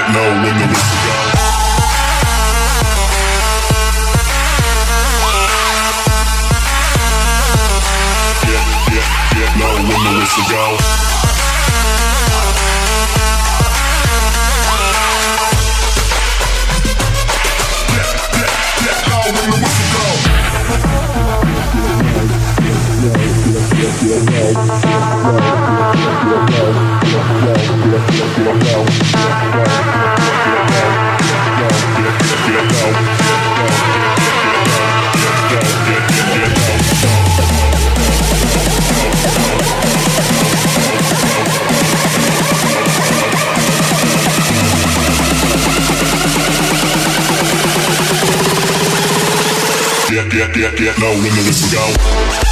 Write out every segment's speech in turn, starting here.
don't know when the whistle goes. know when the whistle. get, get no when the whistle go.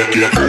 Take you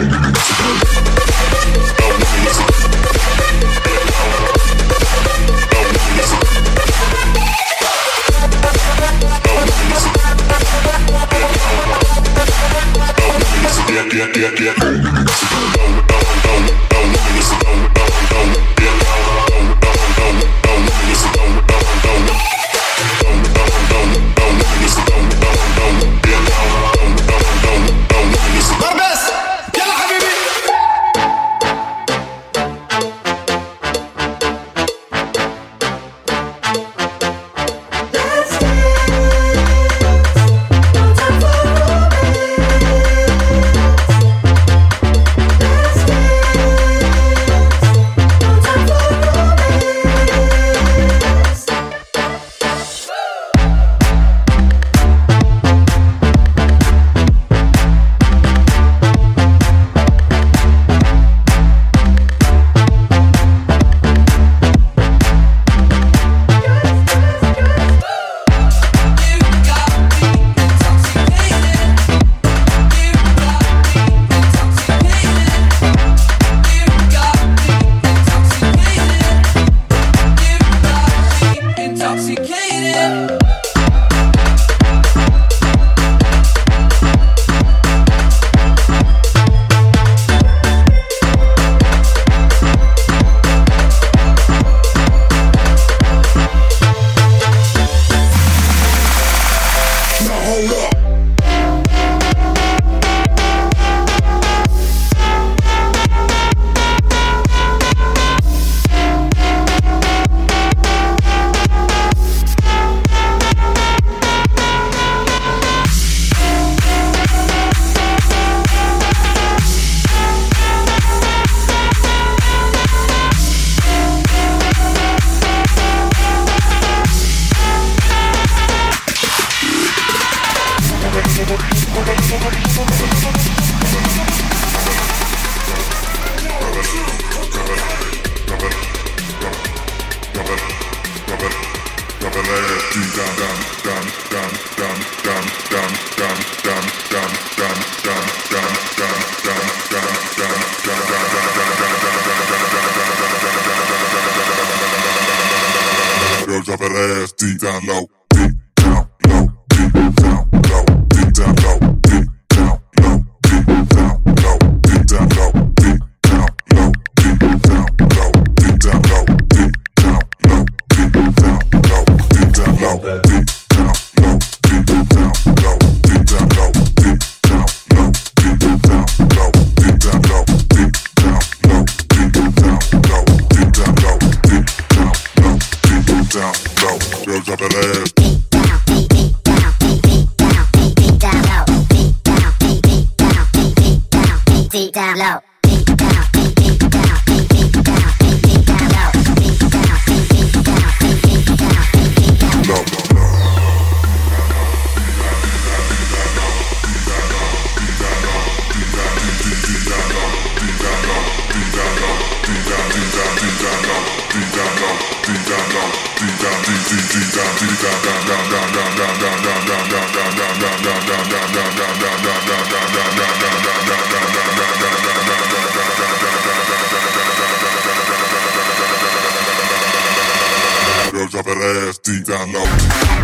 on a ride down you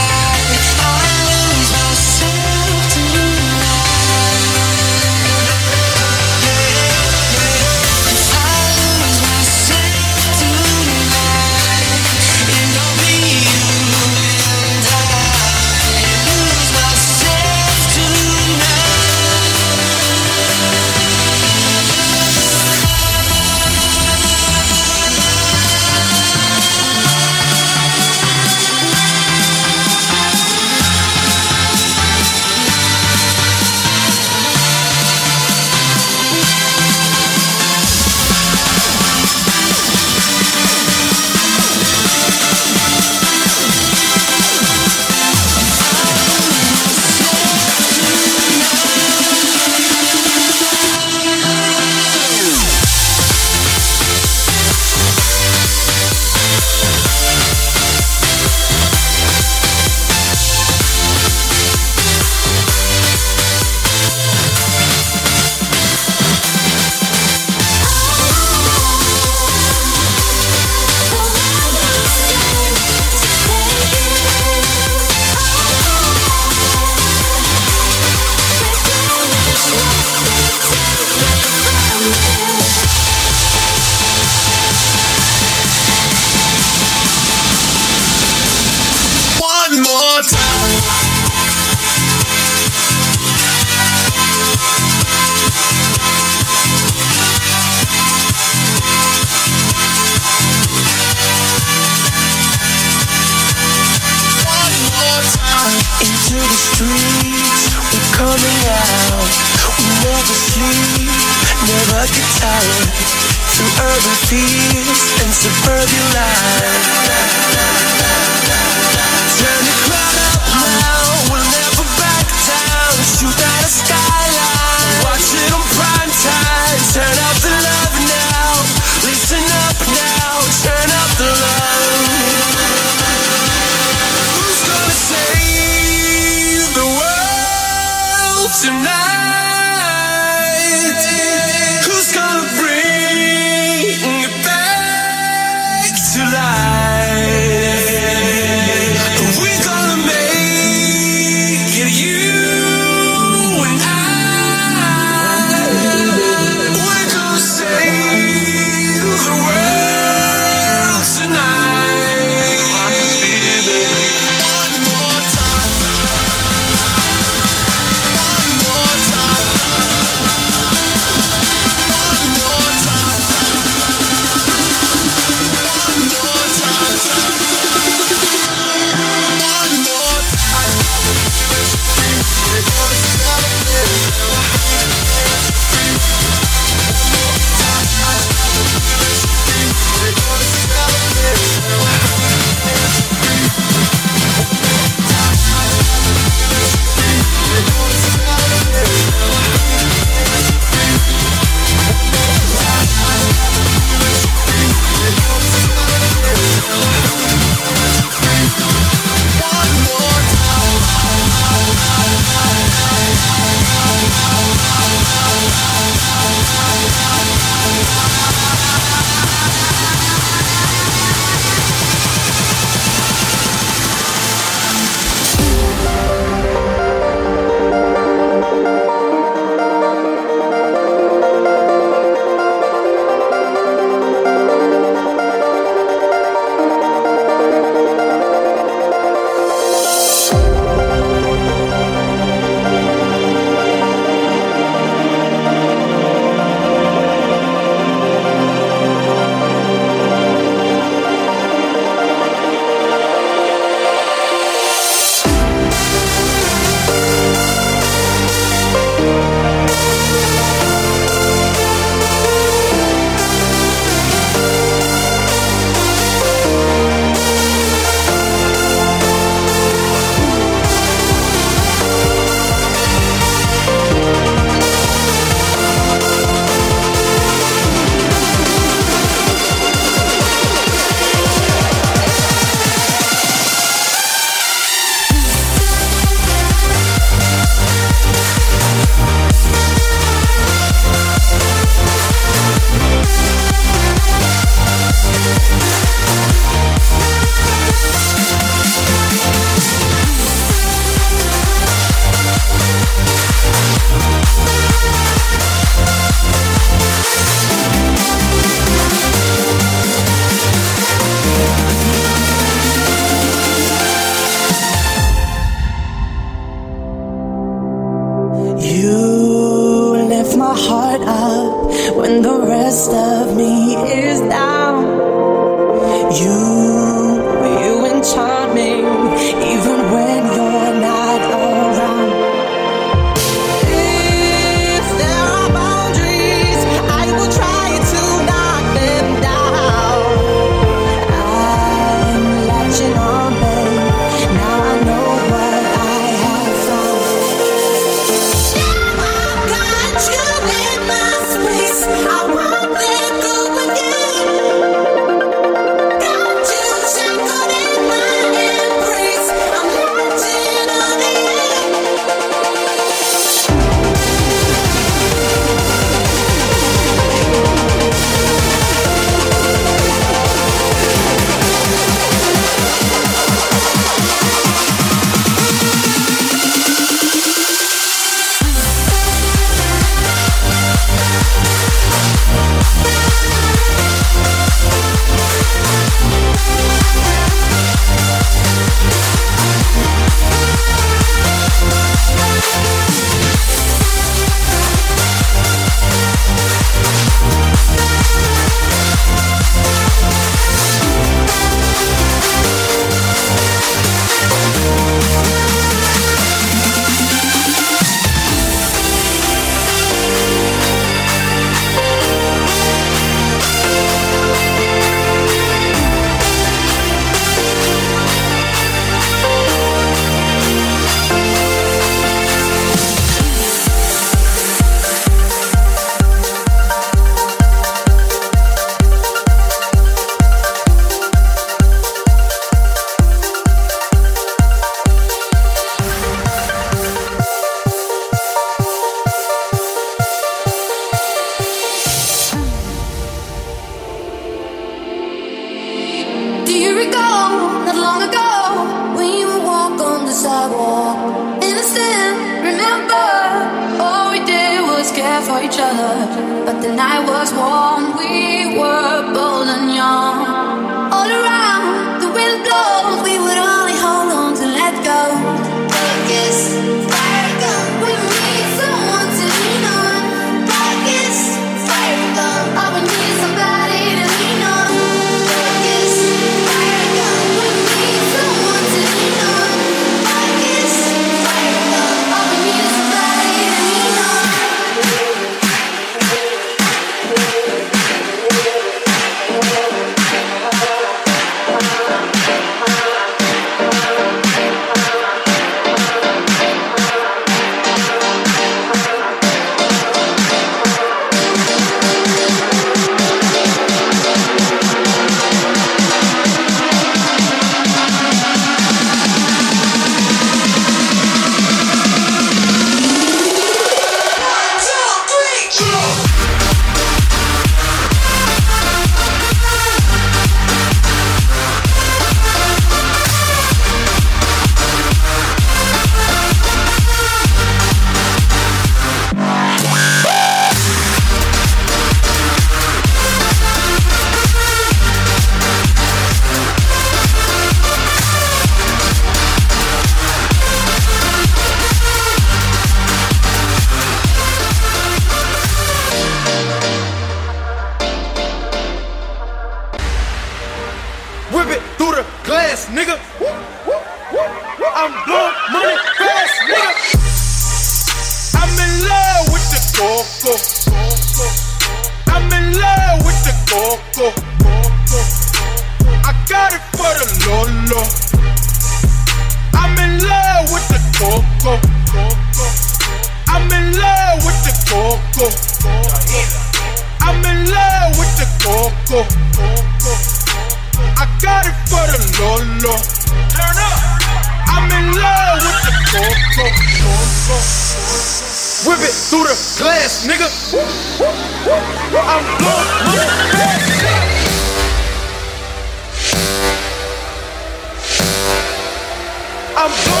I'm going.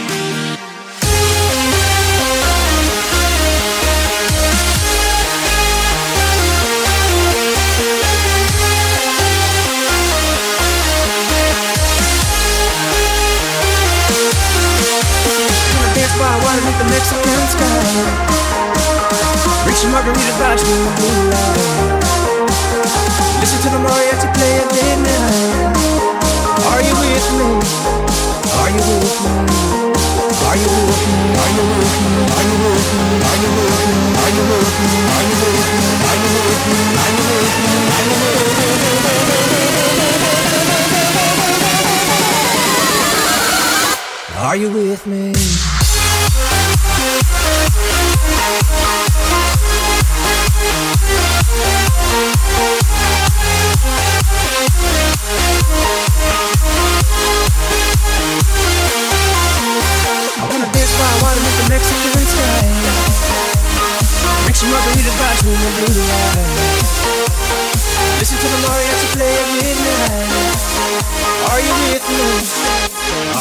Water beneath the Mexican sky. Drink some margaritas by the blue light. Listen to the mariachi play at midnight. Are you with me? Are you with me? Are you with me? Are you with me? Are you with me? Are you with me? Are you with me? Are you with me? Are you with me? Are you with me? Are you with me? Are you with me?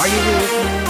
Are you with me?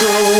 control.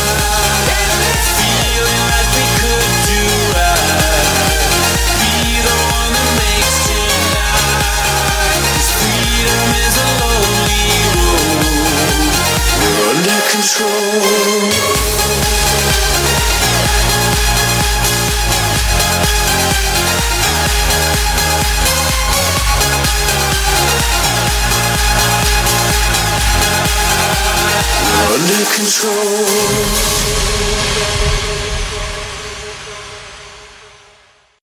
under control.